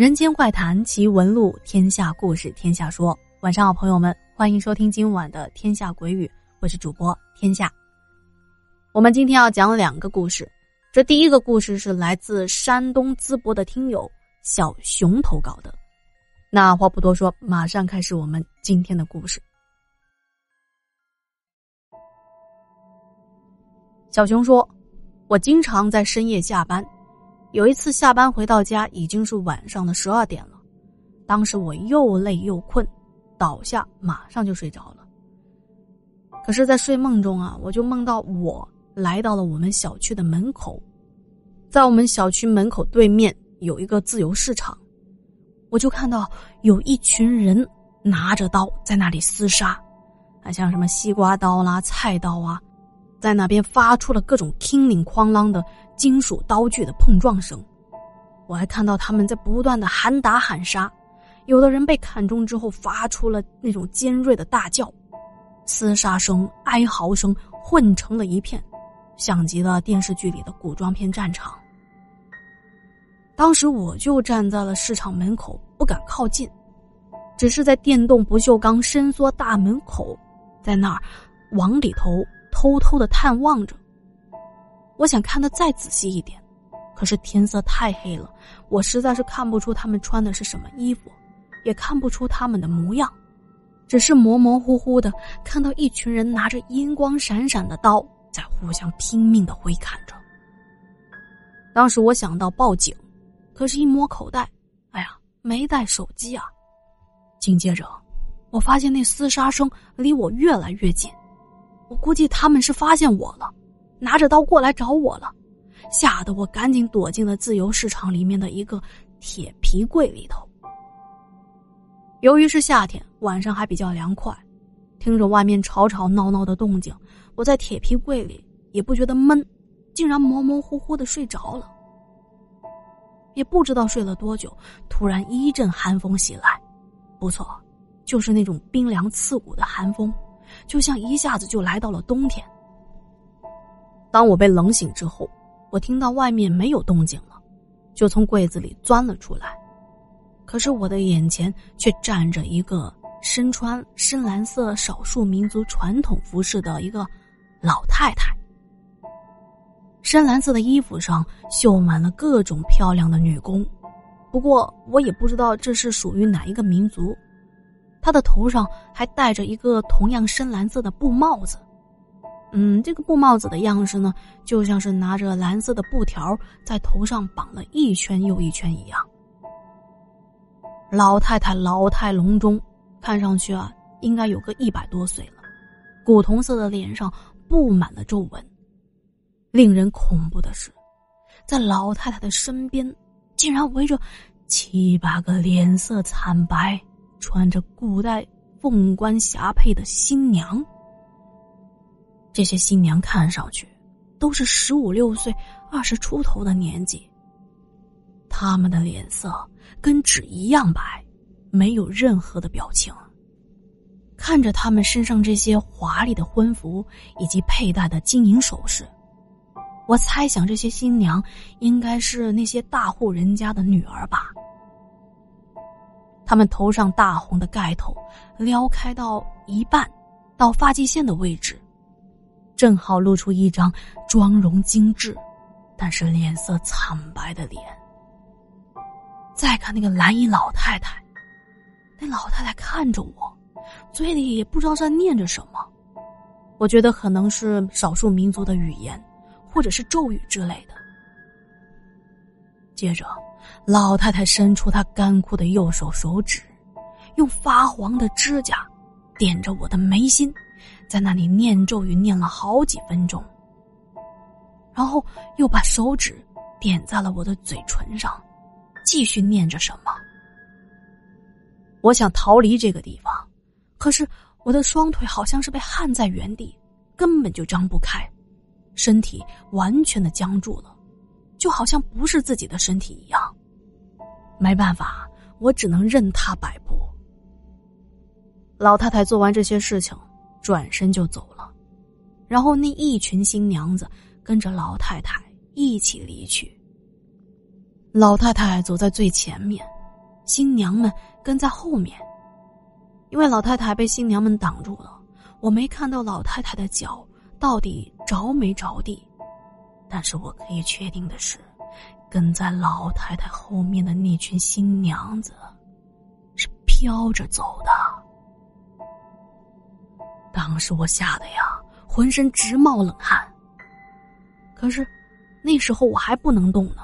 人间怪谈奇闻录，天下故事天下说。晚上好，朋友们，欢迎收听今晚的《天下鬼语》，我是主播天下。我们今天要讲两个故事，这第一个故事是来自山东淄博的听友小熊投稿的。那话不多说，马上开始我们今天的故事。小熊说：“我经常在深夜下班。”有一次下班回到家，已经是晚上的十二点了。当时我又累又困，倒下马上就睡着了。可是，在睡梦中啊，我就梦到我来到了我们小区的门口，在我们小区门口对面有一个自由市场，我就看到有一群人拿着刀在那里厮杀，啊像什么西瓜刀啦、菜刀啊。在那边发出了各种叮铃哐啷的金属刀具的碰撞声，我还看到他们在不断的喊打喊杀，有的人被砍中之后发出了那种尖锐的大叫，厮杀声、哀嚎声混成了一片，像极了电视剧里的古装片战场。当时我就站在了市场门口，不敢靠近，只是在电动不锈钢伸缩大门口，在那儿往里头。偷偷的探望着，我想看的再仔细一点，可是天色太黑了，我实在是看不出他们穿的是什么衣服，也看不出他们的模样，只是模模糊糊的看到一群人拿着银光闪闪的刀在互相拼命的挥砍着。当时我想到报警，可是，一摸口袋，哎呀，没带手机啊！紧接着，我发现那厮杀声离我越来越近。我估计他们是发现我了，拿着刀过来找我了，吓得我赶紧躲进了自由市场里面的一个铁皮柜里头。由于是夏天，晚上还比较凉快，听着外面吵吵闹闹的动静，我在铁皮柜里也不觉得闷，竟然模模糊糊的睡着了。也不知道睡了多久，突然一阵寒风袭来，不错，就是那种冰凉刺骨的寒风。就像一下子就来到了冬天。当我被冷醒之后，我听到外面没有动静了，就从柜子里钻了出来。可是我的眼前却站着一个身穿深蓝色少数民族传统服饰的一个老太太。深蓝色的衣服上绣满了各种漂亮的女工，不过我也不知道这是属于哪一个民族。他的头上还戴着一个同样深蓝色的布帽子，嗯，这个布帽子的样式呢，就像是拿着蓝色的布条在头上绑了一圈又一圈一样。老太太老态龙钟，看上去啊，应该有个一百多岁了，古铜色的脸上布满了皱纹。令人恐怖的是，在老太太的身边，竟然围着七八个脸色惨白。穿着古代凤冠霞帔的新娘，这些新娘看上去都是十五六岁、二十出头的年纪。他们的脸色跟纸一样白，没有任何的表情。看着他们身上这些华丽的婚服以及佩戴的金银首饰，我猜想这些新娘应该是那些大户人家的女儿吧。他们头上大红的盖头撩开到一半，到发际线的位置，正好露出一张妆容精致，但是脸色惨白的脸。再看那个蓝衣老太太，那老太太看着我，嘴里也不知道在念着什么，我觉得可能是少数民族的语言，或者是咒语之类的。接着。老太太伸出她干枯的右手手指，用发黄的指甲点着我的眉心，在那里念咒语，念了好几分钟。然后又把手指点在了我的嘴唇上，继续念着什么。我想逃离这个地方，可是我的双腿好像是被焊在原地，根本就张不开，身体完全的僵住了，就好像不是自己的身体一样。没办法，我只能任他摆布。老太太做完这些事情，转身就走了，然后那一群新娘子跟着老太太一起离去。老太太走在最前面，新娘们跟在后面。因为老太太被新娘们挡住了，我没看到老太太的脚到底着没着地。但是我可以确定的是，跟在老太太后面的那群新娘子是飘着走的。当时我吓得呀，浑身直冒冷汗。可是，那时候我还不能动呢。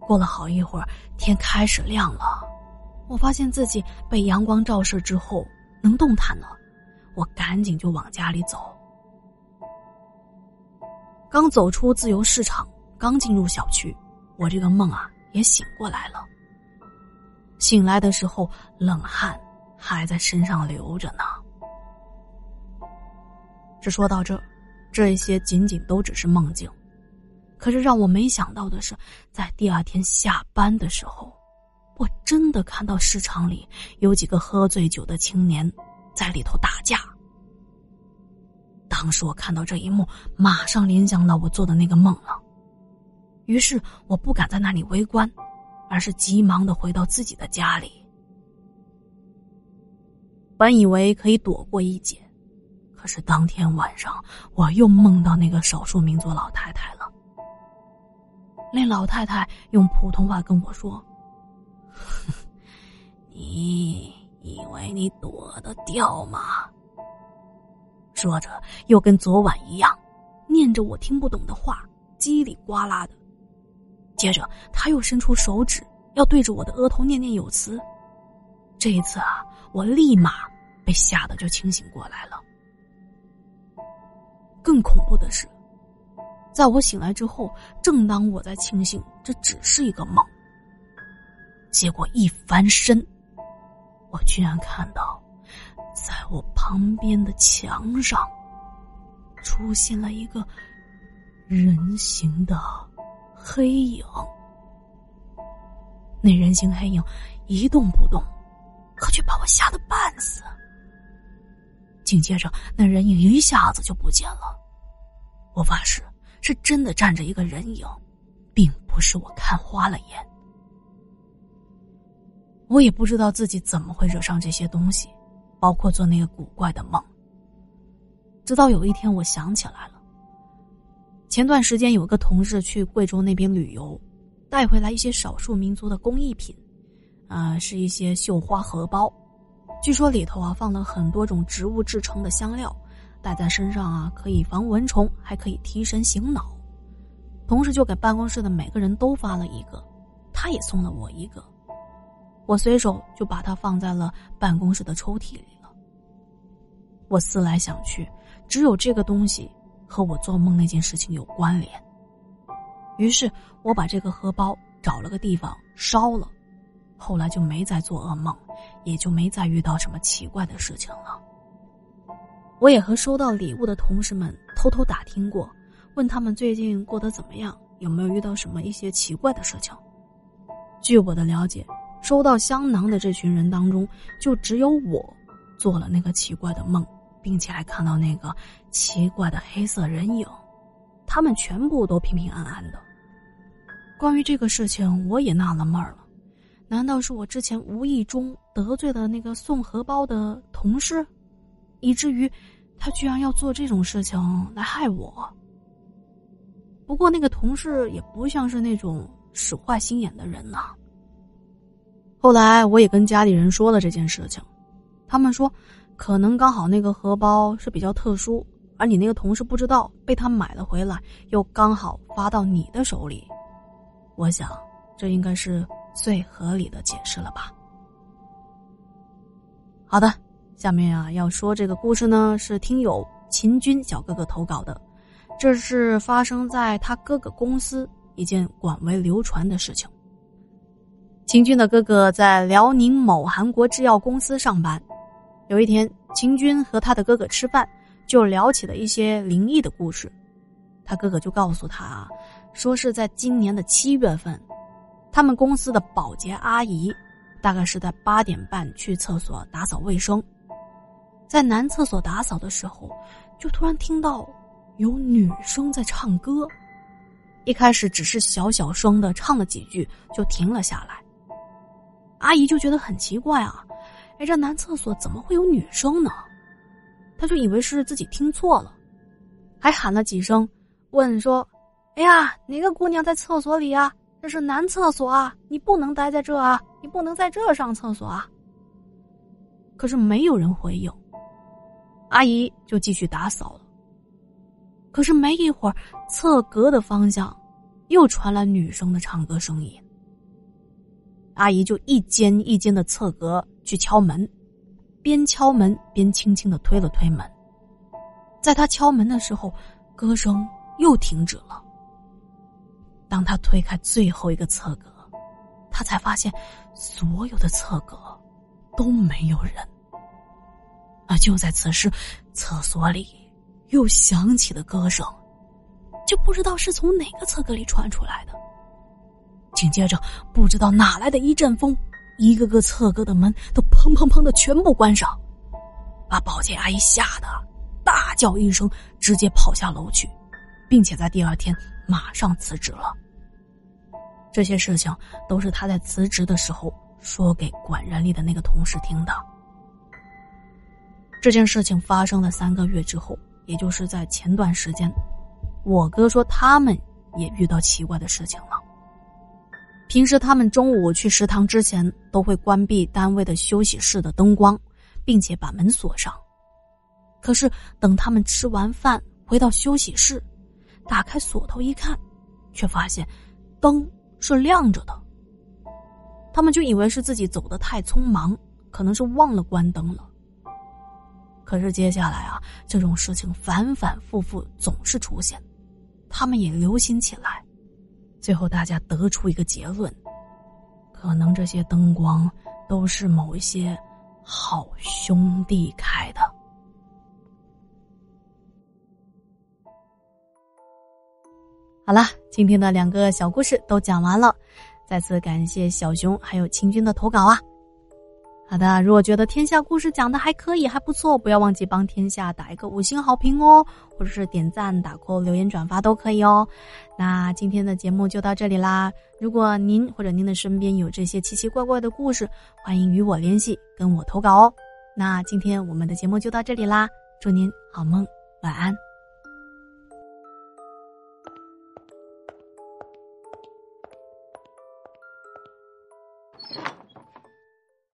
过了好一会儿，天开始亮了，我发现自己被阳光照射之后能动弹了，我赶紧就往家里走。刚走出自由市场，刚进入小区，我这个梦啊也醒过来了。醒来的时候，冷汗还在身上流着呢。只说到这，这些仅仅都只是梦境。可是让我没想到的是，在第二天下班的时候，我真的看到市场里有几个喝醉酒的青年在里头打架。当时我看到这一幕，马上联想到我做的那个梦了。于是我不敢在那里围观，而是急忙的回到自己的家里。本以为可以躲过一劫。可是当天晚上，我又梦到那个少数民族老太太了。那老太太用普通话跟我说：“你以为你躲得掉吗？”说着，又跟昨晚一样，念着我听不懂的话，叽里呱啦的。接着，他又伸出手指，要对着我的额头念念有词。这一次啊，我立马被吓得就清醒过来了。更恐怖的是，在我醒来之后，正当我在庆幸这只是一个梦，结果一翻身，我居然看到，在我旁边的墙上，出现了一个人形的黑影。那人形黑影一动不动，可却把我吓得半死。紧接着，那人影一下子就不见了。我发誓，是真的站着一个人影，并不是我看花了眼。我也不知道自己怎么会惹上这些东西，包括做那个古怪的梦。直到有一天，我想起来了。前段时间有个同事去贵州那边旅游，带回来一些少数民族的工艺品，啊，是一些绣花荷包。据说里头啊放了很多种植物制成的香料，戴在身上啊可以防蚊虫，还可以提神醒脑。同事就给办公室的每个人都发了一个，他也送了我一个，我随手就把它放在了办公室的抽屉里了。我思来想去，只有这个东西和我做梦那件事情有关联。于是我把这个荷包找了个地方烧了。后来就没再做噩梦，也就没再遇到什么奇怪的事情了。我也和收到礼物的同事们偷偷打听过，问他们最近过得怎么样，有没有遇到什么一些奇怪的事情。据我的了解，收到香囊的这群人当中，就只有我做了那个奇怪的梦，并且还看到那个奇怪的黑色人影，他们全部都平平安安的。关于这个事情，我也纳了闷了。难道是我之前无意中得罪了那个送荷包的同事，以至于他居然要做这种事情来害我？不过那个同事也不像是那种使坏心眼的人呐。后来我也跟家里人说了这件事情，他们说可能刚好那个荷包是比较特殊，而你那个同事不知道被他买了回来，又刚好发到你的手里。我想这应该是。最合理的解释了吧？好的，下面啊要说这个故事呢，是听友秦军小哥哥投稿的，这是发生在他哥哥公司一件广为流传的事情。秦军的哥哥在辽宁某韩国制药公司上班，有一天，秦军和他的哥哥吃饭，就聊起了一些灵异的故事。他哥哥就告诉他，说是在今年的七月份。他们公司的保洁阿姨，大概是在八点半去厕所打扫卫生，在男厕所打扫的时候，就突然听到有女生在唱歌，一开始只是小小声的唱了几句，就停了下来。阿姨就觉得很奇怪啊，哎，这男厕所怎么会有女生呢？他就以为是自己听错了，还喊了几声，问说：“哎呀，哪个姑娘在厕所里啊？这是男厕所啊，你不能待在这啊，你不能在这上厕所啊。”可是没有人回应，阿姨就继续打扫了。可是没一会儿，侧格的方向又传来女生的唱歌声音。阿姨就一间一间的侧格去敲门，边敲门边轻轻的推了推门。在他敲门的时候，歌声又停止了。当他推开最后一个侧格，他才发现所有的侧格都没有人。而就在此时，厕所里。又响起了歌声，就不知道是从哪个侧格里传出来的。紧接着，不知道哪来的一阵风，一个个侧格的门都砰砰砰的全部关上，把保洁阿姨吓得大叫一声，直接跑下楼去，并且在第二天马上辞职了。这些事情都是他在辞职的时候说给管人力的那个同事听的。这件事情发生了三个月之后。也就是在前段时间，我哥说他们也遇到奇怪的事情了。平时他们中午去食堂之前都会关闭单位的休息室的灯光，并且把门锁上。可是等他们吃完饭回到休息室，打开锁头一看，却发现灯是亮着的。他们就以为是自己走的太匆忙，可能是忘了关灯了。可是接下来啊，这种事情反反复复总是出现，他们也留心起来，最后大家得出一个结论：可能这些灯光都是某一些好兄弟开的。好了，今天的两个小故事都讲完了，再次感谢小熊还有清军的投稿啊。好的，如果觉得天下故事讲的还可以，还不错，不要忘记帮天下打一个五星好评哦，或者是点赞、打 call、留言、转发都可以哦。那今天的节目就到这里啦。如果您或者您的身边有这些奇奇怪怪的故事，欢迎与我联系，跟我投稿哦。那今天我们的节目就到这里啦，祝您好梦，晚安。